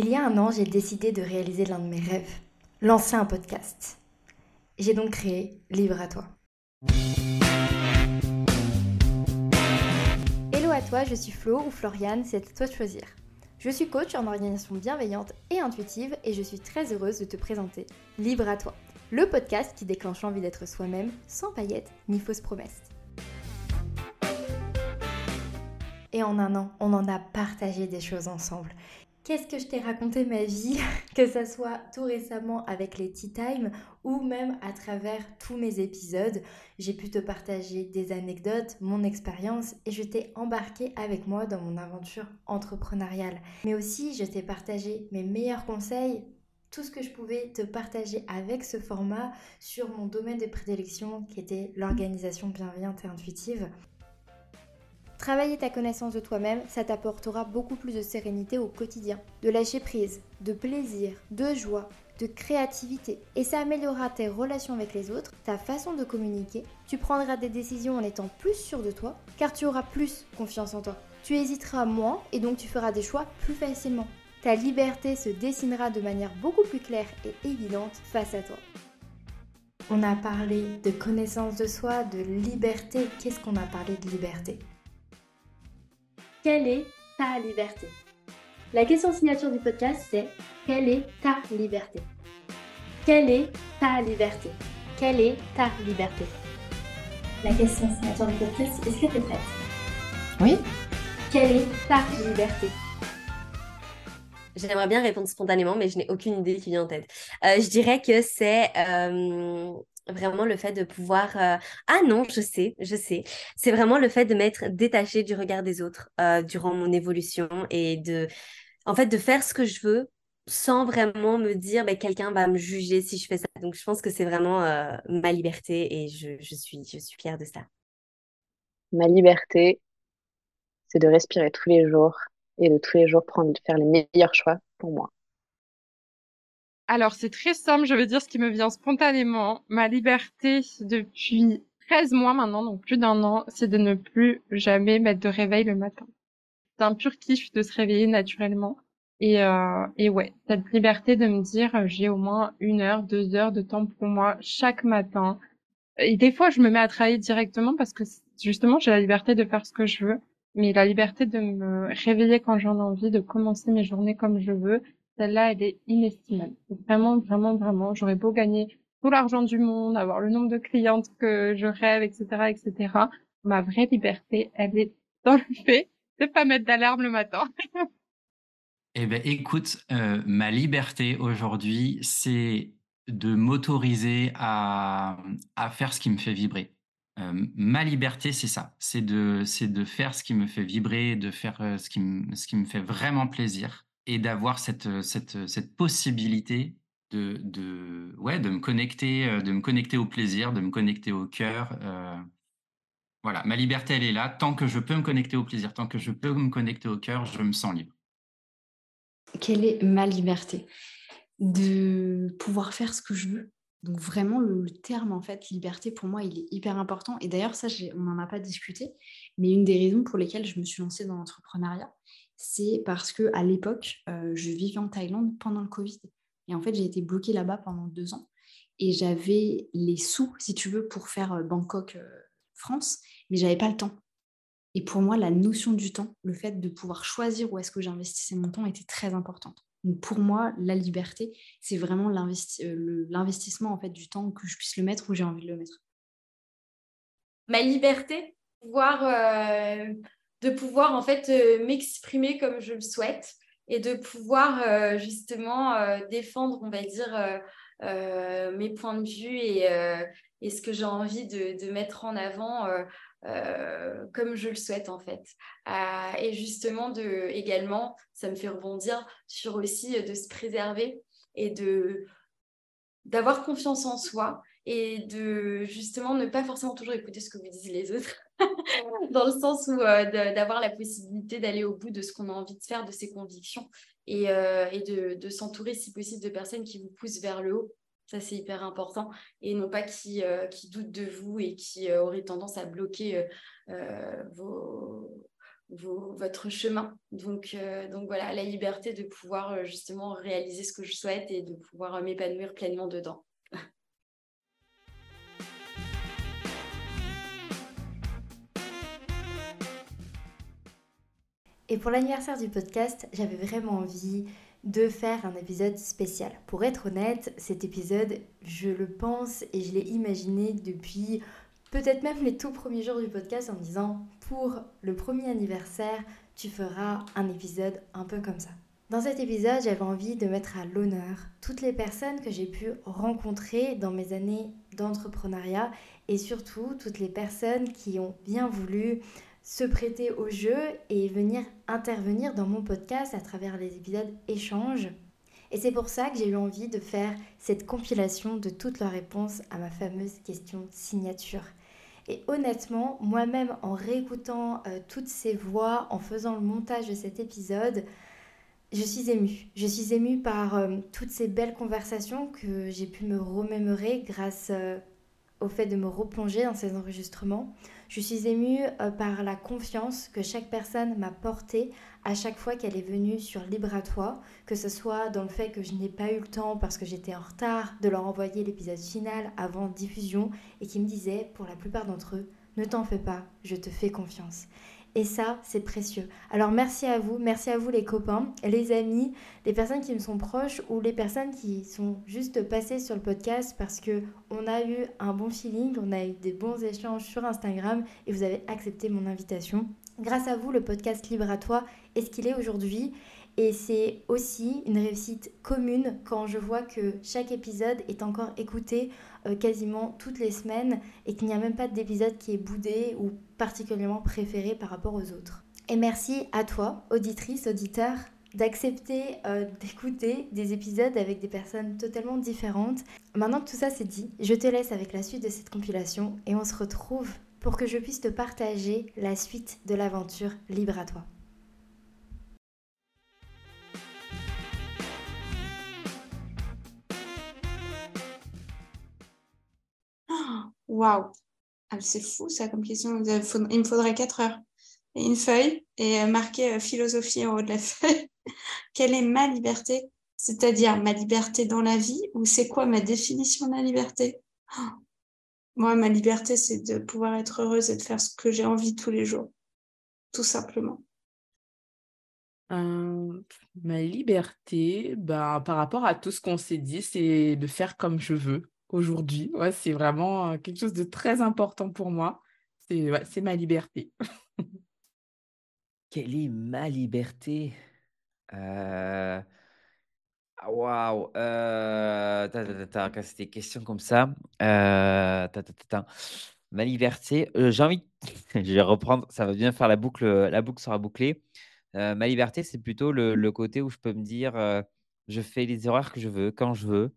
Il y a un an, j'ai décidé de réaliser l'un de mes rêves, lancer un podcast. J'ai donc créé Libre à toi. Hello à toi, je suis Flo ou Floriane, c'est à toi de choisir. Je suis coach en organisation bienveillante et intuitive et je suis très heureuse de te présenter Libre à toi, le podcast qui déclenche l'envie d'être soi-même sans paillettes ni fausses promesses. Et en un an, on en a partagé des choses ensemble. Qu'est-ce que je t'ai raconté ma vie, que ce soit tout récemment avec les Tea Time ou même à travers tous mes épisodes. J'ai pu te partager des anecdotes, mon expérience et je t'ai embarqué avec moi dans mon aventure entrepreneuriale. Mais aussi, je t'ai partagé mes meilleurs conseils, tout ce que je pouvais te partager avec ce format sur mon domaine de prédilection qui était l'organisation bienveillante et intuitive. Travailler ta connaissance de toi-même, ça t'apportera beaucoup plus de sérénité au quotidien, de lâcher prise, de plaisir, de joie, de créativité. Et ça améliorera tes relations avec les autres, ta façon de communiquer. Tu prendras des décisions en étant plus sûr de toi, car tu auras plus confiance en toi. Tu hésiteras moins et donc tu feras des choix plus facilement. Ta liberté se dessinera de manière beaucoup plus claire et évidente face à toi. On a parlé de connaissance de soi, de liberté. Qu'est-ce qu'on a parlé de liberté? Quelle est ta liberté? La question signature du podcast, c'est quelle est ta liberté? Quelle est ta liberté? Quelle est ta liberté? La question signature du podcast, est-ce que tu es prête? Oui. Quelle est ta liberté? J'aimerais bien répondre spontanément, mais je n'ai aucune idée qui vient en tête. Euh, je dirais que c'est euh, Vraiment le fait de pouvoir... Euh, ah non, je sais, je sais. C'est vraiment le fait de m'être détachée du regard des autres euh, durant mon évolution et de... En fait, de faire ce que je veux sans vraiment me dire bah, quelqu'un va me juger si je fais ça. Donc je pense que c'est vraiment euh, ma liberté et je, suis, je suis fière de ça. Ma liberté, c'est de respirer tous les jours et de tous les jours prendre, faire les meilleurs choix pour moi. Alors, c'est très simple, je vais dire ce qui me vient spontanément. Ma liberté depuis 13 mois maintenant, donc plus d'un an, c'est de ne plus jamais mettre de réveil le matin. C'est un pur kiff de se réveiller naturellement. Et, euh, et ouais, cette liberté de me dire, euh, j'ai au moins une heure, deux heures de temps pour moi chaque matin. Et des fois, je me mets à travailler directement parce que justement, j'ai la liberté de faire ce que je veux. Mais la liberté de me réveiller quand j'en ai envie, de commencer mes journées comme je veux, celle-là, elle est inestimable. Vraiment, vraiment, vraiment, j'aurais beau gagner tout l'argent du monde, avoir le nombre de clientes que je rêve, etc., etc. Ma vraie liberté, elle est dans le fait de pas mettre d'alarme le matin. eh ben, écoute, euh, ma liberté aujourd'hui, c'est de m'autoriser à, à faire ce qui me fait vibrer. Euh, ma liberté, c'est ça, c'est de, de faire ce qui me fait vibrer, de faire euh, ce, qui ce qui me fait vraiment plaisir et d'avoir cette, euh, cette, euh, cette, possibilité de, de, ouais, de, me connecter, euh, de me connecter au plaisir, de me connecter au cœur. voilà, ma liberté, elle est là. Tant que je peux me connecter au plaisir, tant que je peux me connecter au cœur, je me sens libre. Quelle est ma liberté? De pouvoir faire ce que je veux. Donc vraiment, le, le, terme, en fait, liberté, pour moi, il est hyper important. Et d'ailleurs, ça, on n'en a pas discuté, mais une des raisons pour lesquelles je me suis lancée dans l'entrepreneuriat, c'est parce que à l'époque, euh, je vivais en Thaïlande pendant le Covid. Et en fait, j'ai été bloquée là-bas pendant deux ans. Et j'avais les sous, si tu veux, pour faire euh, Bangkok-France, euh, mais j'avais pas le temps. Et pour moi, la notion du temps, le fait de pouvoir choisir où est-ce que j'investissais mon temps était très importante. Donc pour moi, la liberté, c'est vraiment l'investissement en fait du temps que je puisse le mettre où j'ai envie de le mettre. Ma liberté, pouvoir de pouvoir en fait euh, m'exprimer comme je le souhaite et de pouvoir euh, justement euh, défendre, on va dire, mes points de vue et, ce que j'ai envie de, de, mettre en avant comme je le souhaite en fait. et justement, de, également, ça me fait rebondir sur aussi de se préserver et de d'avoir confiance en soi et de justement ne pas forcément toujours écouter ce que vous disent les autres, dans le sens où euh, d'avoir la possibilité d'aller au bout de ce qu'on a envie de faire, de ses convictions, et, euh, de s'entourer si possible de personnes qui vous poussent vers le haut. Ça, c'est hyper important. Et non pas qui, euh, qui doutent de vous et qui auraient tendance à bloquer vos, votre chemin. Donc, donc voilà, la liberté de pouvoir justement réaliser ce que je souhaite et de pouvoir m'épanouir pleinement dedans. Et pour l'anniversaire du podcast, j'avais vraiment envie de faire un épisode spécial. Pour être honnête, cet épisode, je le pense et je l'ai imaginé depuis peut-être même les tout premiers jours du podcast en me disant pour le premier anniversaire, tu feras un épisode un peu comme ça. Dans cet épisode, j'avais envie de mettre à l'honneur toutes les personnes que j'ai pu rencontrer dans mes années d'entrepreneuriat et surtout toutes les personnes qui ont bien voulu se prêter au jeu et venir intervenir dans mon podcast à travers les épisodes échanges. Et c'est pour ça que j'ai eu envie de faire cette compilation de toutes leurs réponses à ma fameuse question signature. Et honnêtement, moi-même, en réécoutant euh, toutes ces voix, en faisant le montage de cet épisode, je suis émue. Je suis émue par euh, toutes ces belles conversations que j'ai pu me remémorer grâce euh, au fait de me replonger dans ces enregistrements. Je suis émue euh, par la confiance que chaque personne m'a portée à chaque fois qu'elle est venue sur Libre à toi, que ce soit dans le fait que je n'ai pas eu le temps parce que j'étais en retard de leur envoyer l'épisode final avant diffusion et qui me disaient, pour la plupart d'entre eux, ne t'en fais pas, je te fais confiance. Et ça, c'est précieux. Alors merci à vous, merci à vous les copains, les amis, les personnes qui me sont proches ou les personnes qui sont juste passées sur le podcast parce que on a eu un bon feeling, on a eu des bons échanges sur Instagram et vous avez accepté mon invitation. Grâce à vous, le podcast Libre à toi est ce qu'il est aujourd'hui. Et c'est aussi une réussite commune quand je vois que chaque épisode est encore écouté euh, quasiment toutes les semaines et qu'il n'y a même pas d'épisode qui est boudé ou particulièrement préféré par rapport aux autres. Et merci à toi, auditrice, auditeur, d'accepter euh, d'écouter des épisodes avec des personnes totalement différentes. Maintenant que tout ça c'est dit, je te laisse avec la suite de cette compilation et on se retrouve pour que je puisse te partager la suite de l'aventure libre à toi. Waouh ah, C'est fou ça comme question. Il me faudrait 4 heures. Et une feuille et euh, marquer euh, philosophie en haut de la feuille. Quelle est ma liberté? C'est-à-dire ma liberté dans la vie ou c'est quoi ma définition de la liberté? Moi, ma liberté, c'est de pouvoir être heureuse et de faire ce que j'ai envie tous les jours. Tout simplement. Euh, ma liberté, bah, par rapport à tout ce qu'on s'est dit, c'est de faire comme je veux aujourd'hui. C'est vraiment euh, quelque chose de très important pour moi. C'est ma liberté. Quelle est ma liberté? Euh... Waouh euh... Quand c'est des questions comme ça. Euh... Ma liberté, euh, j'ai envie, je vais reprendre, ça va bien faire la boucle, la boucle sera bouclée. Euh, ma liberté, c'est plutôt le, côté où je peux me dire, euh, je fais les erreurs que je veux, quand je veux.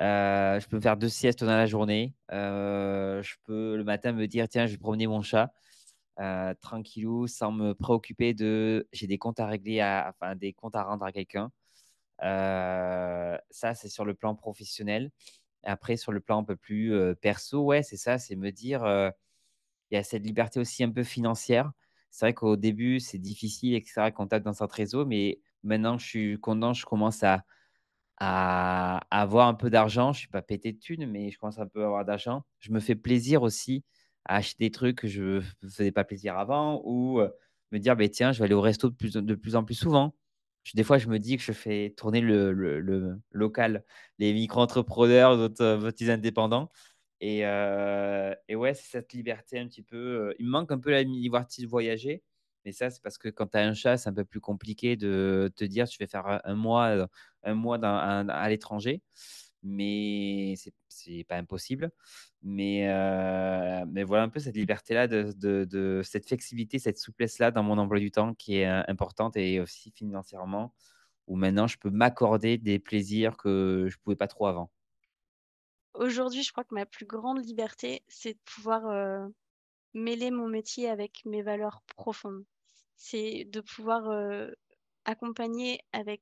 Euh, je peux faire deux siestes dans la journée. Euh, je peux le matin me dire tiens, je vais promener mon chat euh, tranquillou, sans me préoccuper de j'ai des comptes à régler, à, enfin des comptes à rendre à quelqu'un. ça, c'est sur le plan professionnel. Après, sur le plan un peu plus perso, ouais, c'est ça, c'est me dire il y a cette liberté aussi un peu financière. C'est vrai qu'au début, c'est difficile, etc., qu'on tape dans notre réseau, mais maintenant, je suis content, je commence à, à, avoir un peu d'argent. Je ne suis pas pété de thunes, mais je commence un peu à avoir d'argent. Je me fais plaisir aussi à acheter des trucs que je ne faisais pas plaisir avant ou euh, me dire, bah, tiens, je vais aller au resto de plus, de plus en plus souvent. des fois, je me dis que je fais tourner le, local, les micro-entrepreneurs, d'autres euh, petits indépendants. Et, euh, et ouais, c'est cette liberté un petit peu. il me manque un peu la liberté de voyager. Mais ça, c'est parce que quand tu as un chat, c'est un peu plus compliqué de te dire tu vais faire un mois, un mois à l'étranger. Mais c'est pas impossible. Mais, euh, mais voilà un peu cette liberté-là, de, cette flexibilité, cette souplesse-là dans mon emploi du temps qui est euh, importante et aussi financièrement, où maintenant je peux m'accorder des plaisirs que je ne pouvais pas trop avant. Aujourd'hui, je crois que ma plus grande liberté, c'est de pouvoir euh, mêler mon métier avec mes valeurs profondes. C'est de pouvoir euh, accompagner avec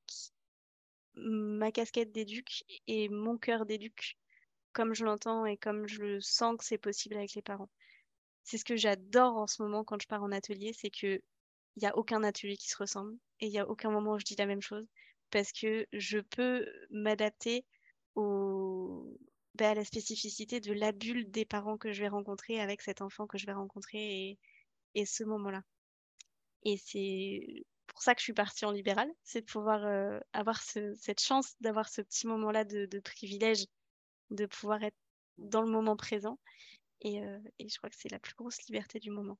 ma casquette d'éduc et mon cœur d'éduc, comme je l'entends et comme je sens que c'est possible avec les parents. C'est ce que j'adore en ce moment quand je pars en atelier, c'est que il n'y a aucun atelier qui se ressemble et il n'y a aucun moment où je dis la même chose parce que je peux m'adapter au... bah, à la spécificité de la bulle des parents que je vais rencontrer avec cet enfant que je vais rencontrer et ce moment-là. Et c'est pour ça que je suis partie en libéral, c'est de pouvoir euh, avoir cette chance d'avoir ce petit moment-là de, privilège, de pouvoir être dans le moment présent. Et, euh, et je crois que c'est la plus grosse liberté du moment.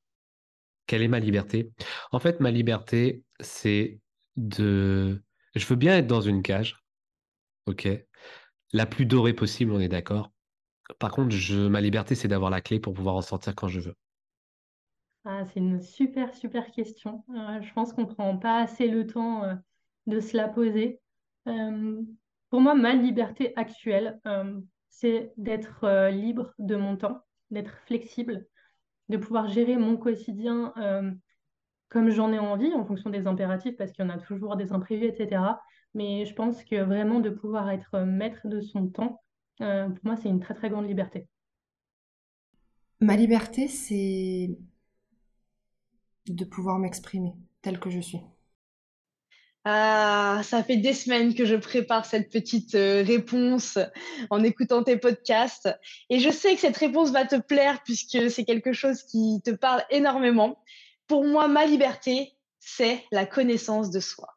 Quelle est ma liberté? En fait, ma liberté, c'est de... Je veux bien être dans une cage, ok? La plus dorée possible, on est d'accord. Par contre, ma liberté, c'est d'avoir la clé pour pouvoir en sortir quand je veux. Ah, c'est une super, super question. Euh, je pense qu'on ne prend pas assez le temps euh, de se la poser. Euh, pour moi, ma liberté actuelle, c'est d'être libre de mon temps, d'être flexible, de pouvoir gérer mon quotidien comme j'en ai envie en fonction des impératifs, parce qu'il y en a toujours des imprévus, etc. Mais je pense que vraiment de pouvoir être maître de son temps, pour moi, c'est une très, très grande liberté. Ma liberté, c'est de pouvoir m'exprimer telle que je suis. Ah, ça fait des semaines que je prépare cette petite euh, réponse en écoutant tes podcasts. Et je sais que cette réponse va te plaire puisque c'est quelque chose qui te parle énormément. Pour moi, ma liberté, c'est la connaissance de soi.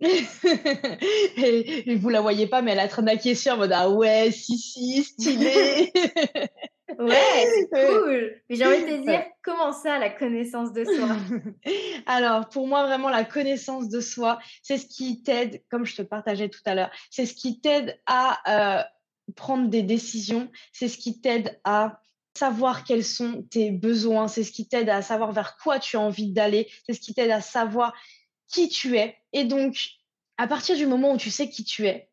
et, vous la voyez pas, mais elle a train d'acquiescer en mode Ah ouais, si, si, stylé. Ouais, c'est cool. Mais j'ai envie de te dire, comment ça, la connaissance de soi? Alors, pour moi, vraiment, la connaissance de soi, c'est ce qui t'aide, comme je te partageais tout à l'heure, c'est ce qui t'aide à euh, prendre des décisions, c'est ce qui t'aide à savoir quels sont tes besoins, c'est ce qui t'aide à savoir vers quoi tu as envie d'aller, c'est ce qui t'aide à savoir qui tu es. Et donc, à partir du moment où tu sais qui tu es,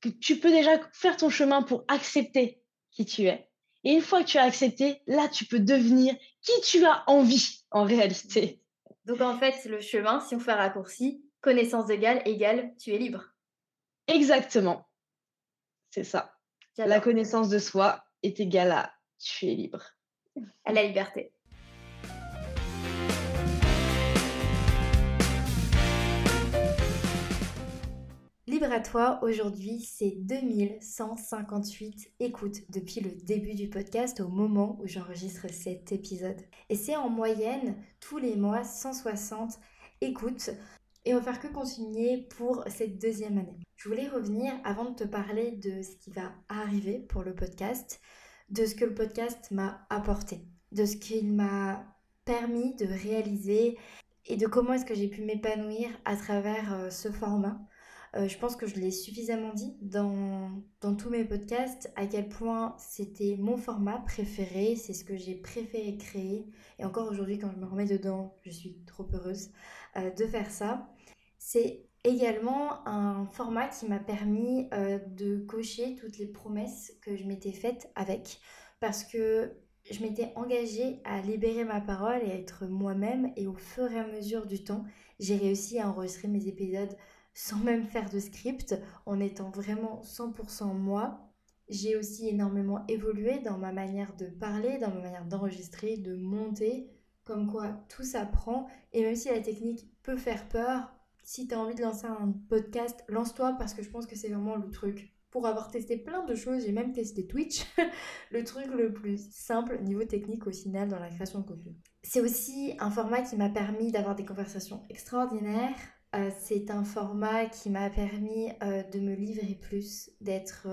que tu peux déjà faire ton chemin pour accepter qui tu es et une fois que tu as accepté, là, tu peux devenir qui tu as envie en réalité. Donc en fait, le chemin, si on fait un raccourci, connaissance égale égale, tu es libre. Exactement. C'est ça. La connaissance de soi est égale à tu es libre. À la liberté. Libre à toi, aujourd'hui c'est 2158 écoutes depuis le début du podcast au moment où j'enregistre cet épisode. Et c'est en moyenne tous les mois 160 écoutes et on va faire que continuer pour cette deuxième année. Je voulais revenir avant de te parler de ce qui va arriver pour le podcast, de ce que le podcast m'a apporté, de ce qu'il m'a permis de réaliser et de comment est-ce que j'ai pu m'épanouir à travers euh, ce format. Euh, je pense que je l'ai suffisamment dit dans, dans, tous mes podcasts, à quel point c'était mon format préféré, c'est ce que j'ai préféré créer. Et encore aujourd'hui, quand je me remets dedans, je suis trop heureuse euh, de faire ça. C'est également un format qui m'a permis euh, de cocher toutes les promesses que je m'étais faites avec, parce que je m'étais engagée à libérer ma parole et à être moi-même, et au fur et à mesure du temps, j'ai réussi à enregistrer mes épisodes sans même faire de script, en étant vraiment 100% moi. J'ai aussi énormément évolué dans ma manière de parler, dans ma manière d'enregistrer, de monter, comme quoi tout s'apprend. Et même si la technique peut faire peur, si tu as envie de lancer un podcast, lance-toi parce que je pense que c'est vraiment le truc. Pour avoir testé plein de choses, j'ai même testé Twitch, le truc le plus simple niveau technique au final dans la création de contenu. C'est aussi un format qui m'a permis d'avoir des conversations extraordinaires, euh, c'est un format qui m'a permis euh, de me livrer plus, d'être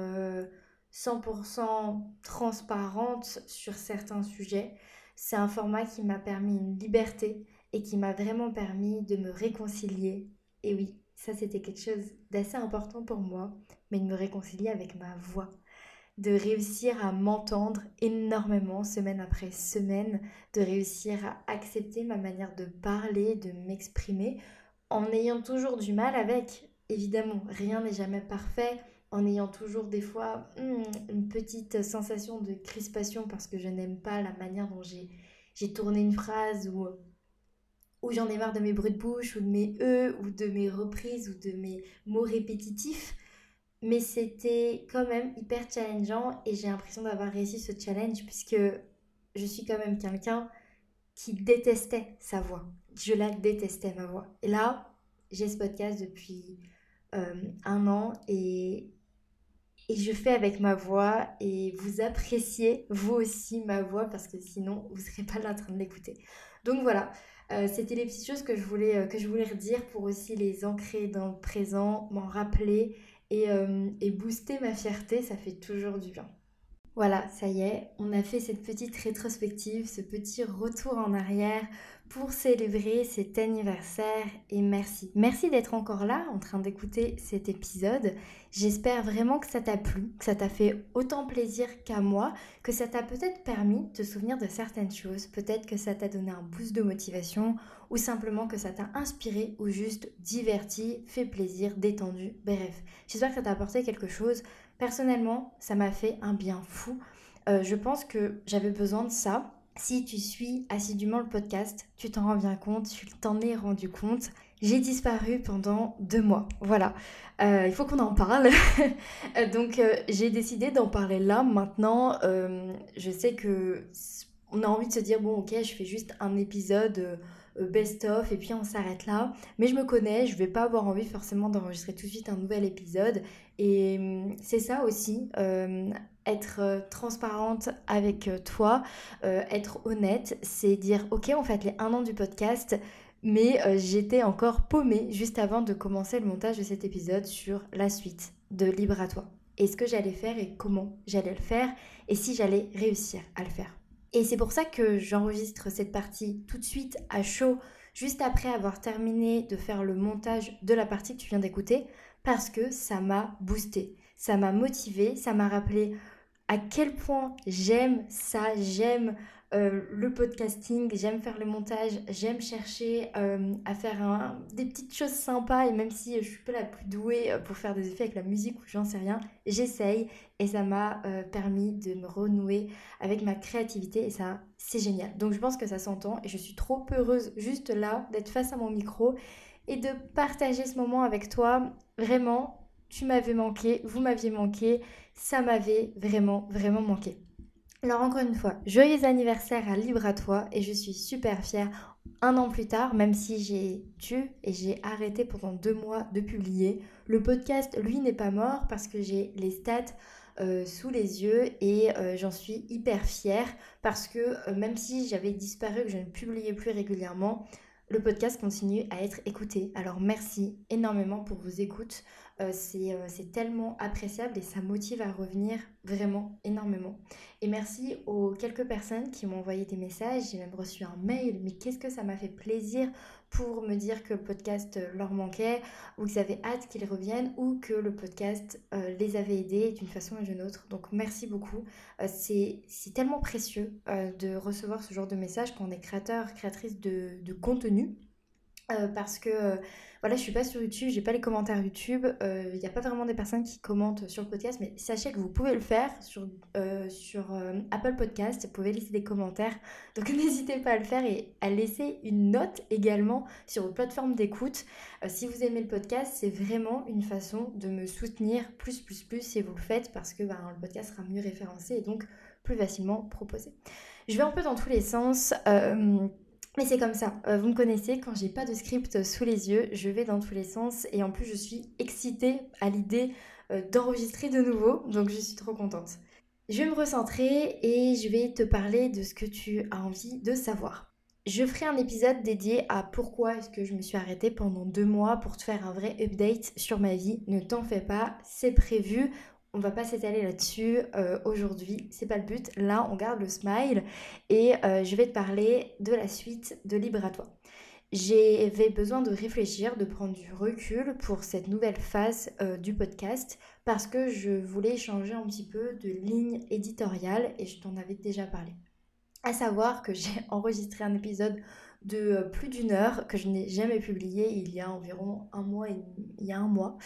100% euh, transparente sur certains sujets. C'est un format qui m'a permis une liberté et qui m'a vraiment permis de me réconcilier. Et oui, ça c'était quelque chose d'assez important pour moi, mais de me réconcilier avec ma voix de réussir à m'entendre énormément semaine après semaine, de réussir à accepter ma manière de parler, de m'exprimer, en ayant toujours du mal avec. Évidemment, rien n'est jamais parfait, en ayant toujours des fois hmm, une petite sensation de crispation parce que je n'aime pas la manière dont j'ai tourné une phrase ou, ou j'en ai marre de mes bruits de bouche ou de mes E ou de mes reprises ou de mes mots répétitifs. Mais c'était quand même hyper challengeant et j'ai l'impression d'avoir réussi ce challenge puisque je suis quand même quelqu'un qui détestait sa voix. Je la détestais, ma voix. Et là, j'ai ce podcast depuis euh, un an et, et je fais avec ma voix et vous appréciez vous aussi ma voix parce que sinon vous serez pas là en train de l'écouter. Donc voilà, euh, c'était les petites choses que je voulais, euh, que je voulais redire pour aussi les ancrer dans le présent, m'en rappeler et, et booster ma fierté, ça fait toujours du bien. Voilà, ça y est, on a fait cette petite rétrospective, ce petit retour en arrière pour célébrer cet anniversaire et merci. Merci d'être encore là en train d'écouter cet épisode. J'espère vraiment que ça t'a plu, que ça t'a fait autant plaisir qu'à moi, que ça t'a peut-être permis de te souvenir de certaines choses, peut-être que ça t'a donné un boost de motivation ou simplement que ça t'a inspiré ou juste diverti, fait plaisir, détendu, bref. J'espère que ça t'a apporté quelque chose. Personnellement, ça m'a fait un bien fou. Euh, je pense que j'avais besoin de ça. Si tu suis assidûment le podcast, tu t'en rends bien compte, tu t'en es rendu compte. J'ai disparu pendant deux mois. Voilà. Euh, il faut qu'on en parle. Donc euh, j'ai décidé d'en parler là maintenant. je sais que on a envie de se dire bon ok je fais juste un épisode best-of et puis on s'arrête là. Mais je me connais, je vais pas avoir envie forcément d'enregistrer tout de suite un nouvel épisode. Et hum, c'est ça aussi, euh, être euh, transparente avec euh, toi, être honnête, c'est dire ok on fait les un an du podcast, mais j'étais encore paumée juste avant de commencer le montage de cet épisode sur la suite de Libre à toi. Et ce que j'allais faire et comment j'allais le faire et si j'allais réussir à le faire. Et c'est pour ça que j'enregistre cette partie tout de suite à chaud, juste après avoir terminé de faire le montage de la partie que tu viens d'écouter, parce que ça m'a boosté, ça m'a motivé, ça m'a rappelé à quel point j'aime ça, j'aime euh, le podcasting, j'aime faire le montage, j'aime chercher euh, à faire des petites choses sympas et même si je suis pas la plus douée euh, pour faire des effets avec la musique ou j'en sais rien, j'essaye et ça m'a permis de me renouer avec ma créativité et ça c'est génial. Donc je pense que ça s'entend et je suis trop heureuse juste là d'être face à mon micro et de partager ce moment avec toi. Vraiment, tu m'avais manqué, vous m'aviez manqué, ça m'avait vraiment vraiment manqué. Alors encore une fois, joyeux anniversaire à Libre à toi et je suis super fière. Un an plus tard, même si j'ai tué et j'ai arrêté pendant deux mois de publier, le podcast, lui, n'est pas mort parce que j'ai les stats euh, sous les yeux et euh, j'en suis hyper fière parce que euh, même si j'avais disparu, que je ne publiais plus régulièrement, le podcast continue à être écouté. Alors merci énormément pour vos écoutes. Euh, euh, c'est tellement appréciable et ça motive à revenir vraiment énormément. Et merci aux quelques personnes qui m'ont envoyé des messages. J'ai même reçu un mail. Mais qu'est-ce que ça m'a fait plaisir pour me dire que le podcast leur manquait ou qu'ils avaient hâte qu'ils reviennent ou que le podcast euh, les avait aidés d'une façon ou d'une autre. Donc merci beaucoup. c'est tellement précieux de recevoir ce genre de messages quand on est créateur, créatrice de, de contenu. Parce que voilà, je suis pas sur YouTube, j'ai pas les commentaires YouTube. Il euh, n'y a pas vraiment des personnes qui commentent sur le podcast, mais sachez que vous pouvez le faire sur, euh, sur euh, Apple Podcast. Vous pouvez laisser des commentaires. Donc n'hésitez pas à le faire et à laisser une note également sur vos plateformes d'écoute. si vous aimez le podcast, c'est vraiment une façon de me soutenir plus, plus, plus si vous le faites parce que ben, le podcast sera mieux référencé et donc plus facilement proposé. Je vais un peu dans tous les sens. Mais c'est comme ça, euh, vous me connaissez, quand j'ai pas de script sous les yeux, je vais dans tous les sens et en plus je suis excitée à l'idée euh, d'enregistrer de nouveau, donc je suis trop contente. Je vais me recentrer et je vais te parler de ce que tu as envie de savoir. Je ferai un épisode dédié à pourquoi est-ce que je me suis arrêtée pendant deux mois pour te faire un vrai update sur ma vie. Ne t'en fais pas, c'est prévu on va pas s'étaler là-dessus euh, aujourd'hui, c'est pas le but. Là, on garde le smile et euh, je vais te parler de la suite de Libre à toi. J'avais besoin de réfléchir, de prendre du recul pour cette nouvelle phase euh, du podcast parce que je voulais changer un petit peu de ligne éditoriale et je t'en avais déjà parlé. À savoir que j'ai enregistré un épisode de plus d'une heure que je n'ai jamais publié il y a environ un mois et il y a un mois.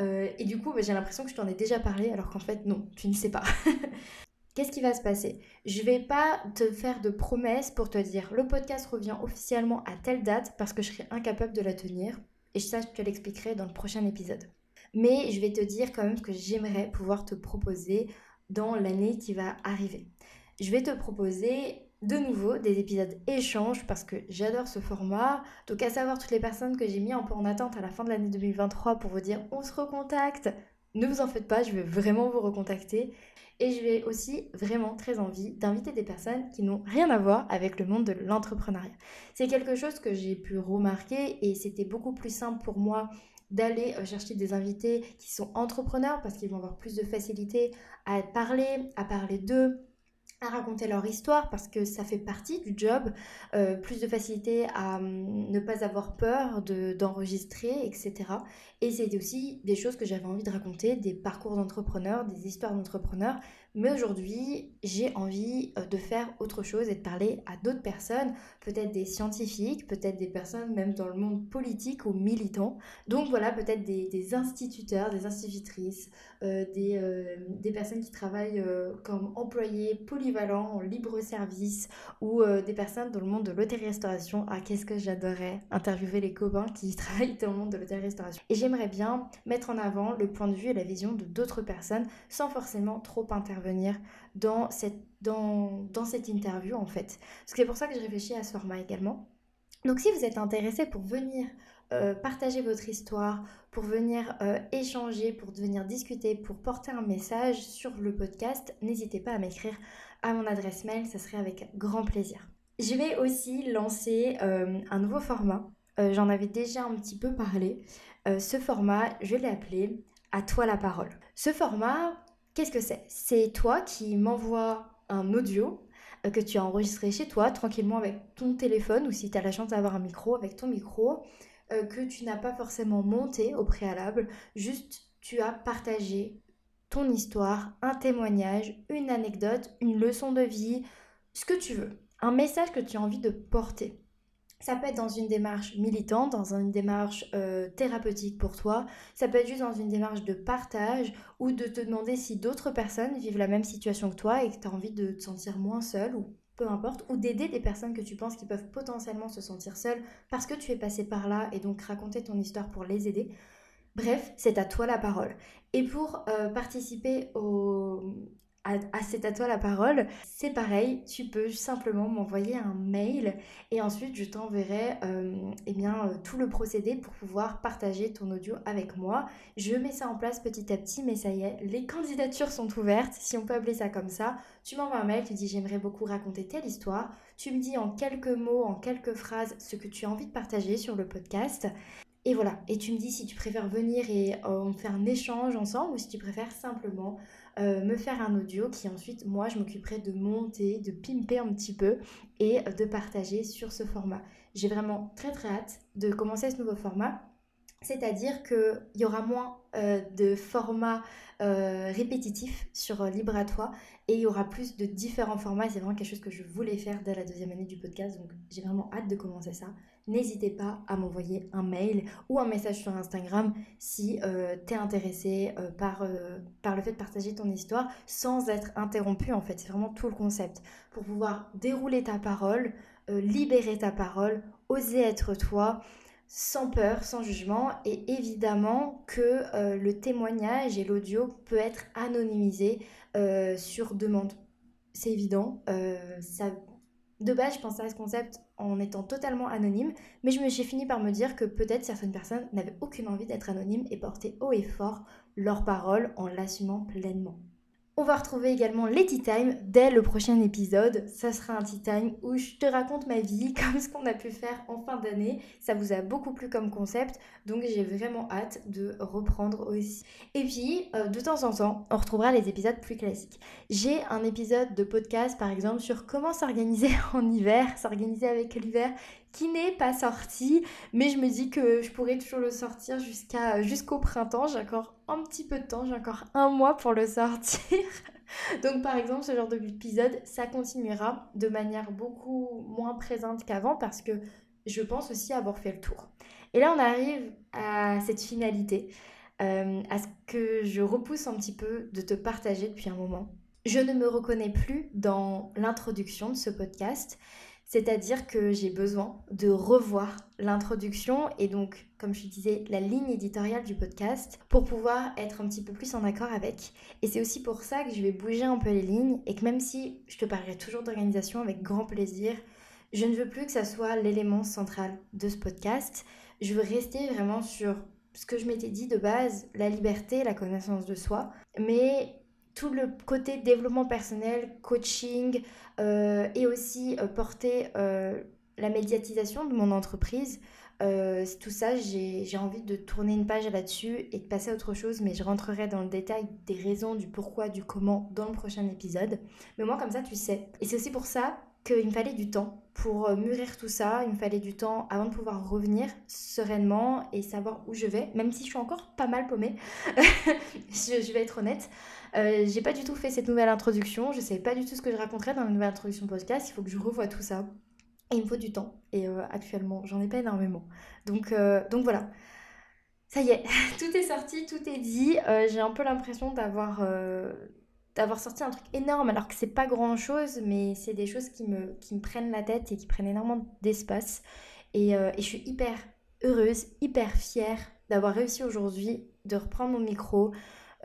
Euh, et du coup, bah, j'ai l'impression que je t'en ai déjà parlé, alors qu'en fait, non, tu ne sais pas. Qu'est-ce qui va se passer? Je vais pas te faire de promesses pour te dire le podcast revient officiellement à telle date parce que je serai incapable de la tenir. Et ça, je te l'expliquerai dans le prochain épisode. Mais je vais te dire quand même ce que j'aimerais pouvoir te proposer dans l'année qui va arriver. Je vais te proposer de nouveau des épisodes échanges parce que j'adore ce format. Donc à savoir toutes les personnes que j'ai mis un peu en attente à la fin de l'année 2023 pour vous dire on se recontacte. Ne vous en faites pas, je vais vraiment vous recontacter. Et je vais aussi vraiment très envie d'inviter des personnes qui n'ont rien à voir avec le monde de l'entrepreneuriat. C'est quelque chose que j'ai pu remarquer et c'était beaucoup plus simple pour moi d'aller euh, chercher des invités qui sont entrepreneurs parce qu'ils vont avoir plus de facilité à parler, à parler d'eux, à raconter leur histoire parce que ça fait partie du job, euh, plus de facilité à hum, ne pas avoir peur d'enregistrer, etc. Et c'est aussi des choses que j'avais envie de raconter, des parcours d'entrepreneurs, des histoires d'entrepreneurs. Mais aujourd'hui, j'ai envie euh, de faire autre chose et de parler à d'autres personnes, peut-être des scientifiques, peut-être des personnes même dans le monde politique ou militant. Donc voilà, peut-être des, instituteurs, des institutrices, euh, des, euh, des, personnes qui travaillent comme employés polyvalents en libre service ou des personnes dans le monde de l'hôtellerie-restauration. Ah, qu'est-ce que j'adorais interviewer les copains qui travaillent dans le monde de l'hôtellerie-restauration. Et j'aimerais bien mettre en avant le point de vue et la vision de d'autres personnes sans forcément trop intervenir dans cette, dans, dans cette interview en fait. C'est pour ça que je réfléchis à ce format également. Donc si vous êtes intéressé pour venir euh, partager votre histoire, pour venir euh, échanger, pour venir discuter, pour porter un message sur le podcast, n'hésitez pas à m'écrire à mon adresse mail, ça serait avec grand plaisir. Je vais aussi lancer euh, un nouveau format. J'en avais déjà un petit peu parlé. ce format, je l'ai appelé À toi la parole. Ce format, qu'est-ce que c'est? C'est toi qui m'envoies un audio que tu as enregistré chez toi tranquillement avec ton téléphone ou si tu as la chance d'avoir un micro avec ton micro euh, que tu n'as pas forcément monté au préalable, juste tu as partagé ton histoire, un témoignage, une anecdote, une leçon de vie, ce que tu veux, un message que tu as envie de porter. Ça peut être dans une démarche militante, dans une démarche euh, thérapeutique pour toi. Ça peut être juste dans une démarche de partage ou de te demander si d'autres personnes vivent la même situation que toi et que tu as envie de te sentir moins seul ou peu importe, ou d'aider des personnes que tu penses qui peuvent potentiellement se sentir seules parce que tu es passé par là et donc raconter ton histoire pour les aider. Bref, c'est à toi la parole. Et pour euh, participer au, à, C'est à toi la parole, c'est pareil, tu peux simplement m'envoyer un mail et ensuite je t'enverrai euh, eh bien, euh, tout le procédé pour pouvoir partager ton audio avec moi. Je mets ça en place petit à petit, mais ça y est, les candidatures sont ouvertes, si on peut appeler ça comme ça. Tu m'envoies un mail, tu dis j'aimerais beaucoup raconter telle histoire. Tu me dis en quelques mots, en quelques phrases ce que tu as envie de partager sur le podcast. Et voilà, et tu me dis si tu préfères venir et euh, faire un échange ensemble ou si tu préfères simplement euh, me faire un audio qui ensuite, moi, je m'occuperai de monter, de pimper un petit peu et de partager sur ce format. J'ai vraiment très très hâte de commencer ce nouveau format. C'est-à-dire qu'il y aura moins euh, de formats euh, répétitifs sur Libre à toi et il y aura plus de différents formats. C'est vraiment quelque chose que je voulais faire dès la deuxième année du podcast, donc j'ai vraiment hâte de commencer ça n'hésitez pas à m'envoyer un mail ou un message sur Instagram si euh, tu es intéressé euh, par, euh, par le fait de partager ton histoire sans être interrompu en fait. C'est vraiment tout le concept. Pour pouvoir dérouler ta parole, libérer ta parole, oser être toi sans peur, sans jugement et évidemment que le témoignage et l'audio peut être anonymisé sur demande. C'est évident, ça de base, je pensais à ce concept en étant totalement anonyme, mais je me suis fini par me dire que peut-être certaines personnes n'avaient aucune envie d'être anonymes et porter haut et fort leurs paroles en l'assumant pleinement. On va retrouver également les Tea Time dès le prochain épisode. Ça sera un Tea Time où je te raconte ma vie comme ce qu'on a pu faire en fin d'année. Ça vous a beaucoup plu comme concept, donc j'ai vraiment hâte de reprendre aussi. Et puis, euh, de temps en temps, on retrouvera les épisodes plus classiques. J'ai un épisode de podcast par exemple sur comment s'organiser en hiver, s'organiser avec l'hiver qui n'est pas sorti, mais je me dis que je pourrais toujours le sortir jusqu'à jusqu'au printemps. J'ai encore un petit peu de temps, j'ai encore un mois pour le sortir. Donc par exemple, ce genre d'épisode, ça continuera de manière beaucoup moins présente qu'avant parce que je pense aussi avoir fait le tour. Et là, on arrive à cette finalité, euh, à ce que je repousse un petit peu de te partager depuis un moment. Je ne me reconnais plus dans l'introduction de ce podcast C'est-à-dire que j'ai besoin de revoir l'introduction et donc, comme je disais, la ligne éditoriale du podcast pour pouvoir être un petit peu plus en accord avec. Et c'est aussi pour ça que je vais bouger un peu les lignes et que même si je te parlerai toujours d'organisation avec grand plaisir, je ne veux plus que ça soit l'élément central de ce podcast. Je veux rester vraiment sur ce que je m'étais dit de base, la liberté, la connaissance de soi, mais tout le côté développement personnel, coaching euh, et aussi euh, porter euh, la médiatisation de mon entreprise. tout ça, j'ai envie de tourner une page là-dessus et de passer à autre chose, mais je rentrerai dans le détail des raisons, du pourquoi, du comment dans le prochain épisode. Mais moi, comme ça, tu sais. Et c'est aussi pour ça qu'il me fallait du temps pour mûrir tout ça. Il me fallait du temps avant de pouvoir revenir sereinement et savoir où je vais, même si je suis encore pas mal paumée. je, je, vais être honnête. Euh, j'ai pas du tout fait cette nouvelle introduction, je sais pas du tout ce que je raconterai dans la nouvelle introduction podcast, il faut que je revoie tout ça. Et il me faut du temps. Et euh, actuellement, j'en ai pas énormément. Donc, euh, donc voilà. Ça y est, tout est sorti, tout est dit. j'ai un peu l'impression d'avoir d'avoir sorti un truc énorme alors que c'est pas grand chose, mais c'est des choses qui me, qui me prennent la tête et qui prennent énormément d'espace. Et, et je suis hyper heureuse, hyper fière d'avoir réussi aujourd'hui de reprendre mon micro,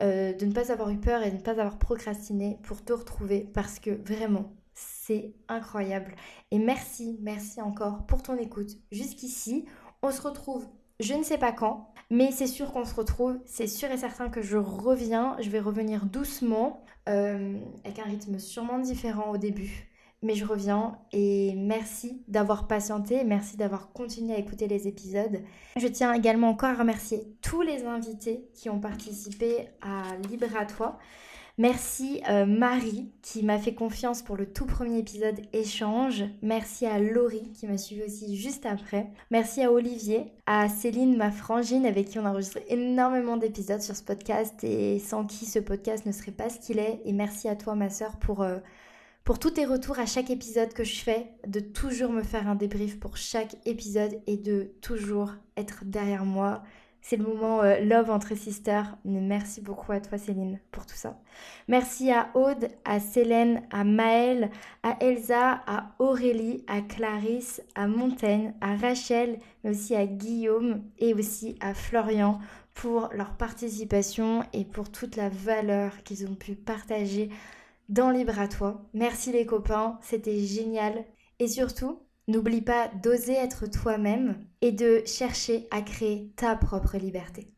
euh, de ne pas avoir eu peur et de ne pas avoir procrastiné pour te retrouver parce que vraiment, c'est incroyable. Et merci, merci encore pour ton écoute jusqu'ici. On se retrouve je ne sais pas quand, mais c'est sûr qu'on se retrouve. C'est sûr et certain que je reviens. Je vais revenir doucement, euh, avec un rythme sûrement différent au début mais je reviens et merci d'avoir patienté, merci d'avoir continué à écouter les épisodes. Je tiens également encore à remercier tous les invités qui ont participé à Libre à toi. Merci euh, Marie qui m'a fait confiance pour le tout premier épisode échange. Merci à Laurie qui m'a suivi aussi juste après. Merci à Olivier, à Céline, ma frangine avec qui on a enregistré énormément d'épisodes sur ce podcast et sans qui ce podcast ne serait pas ce qu'il est. Et merci à toi ma soeur pour... Euh, pour tous tes retours à chaque épisode que je fais, de toujours me faire un débrief pour chaque épisode et de toujours être derrière moi. C'est le moment euh, love entre sisters. merci beaucoup à toi Céline pour tout ça. Merci à Aude, à Célène, à Maëlle, à Elsa, à Aurélie, à Clarisse, à Montaigne, à Rachel, mais aussi à Guillaume et aussi à Florian pour leur participation et pour toute la valeur qu'ils ont pu partager dans Libre à toi. Merci les copains, c'était génial. Et surtout, n'oublie pas d'oser être toi-même et de chercher à créer ta propre liberté.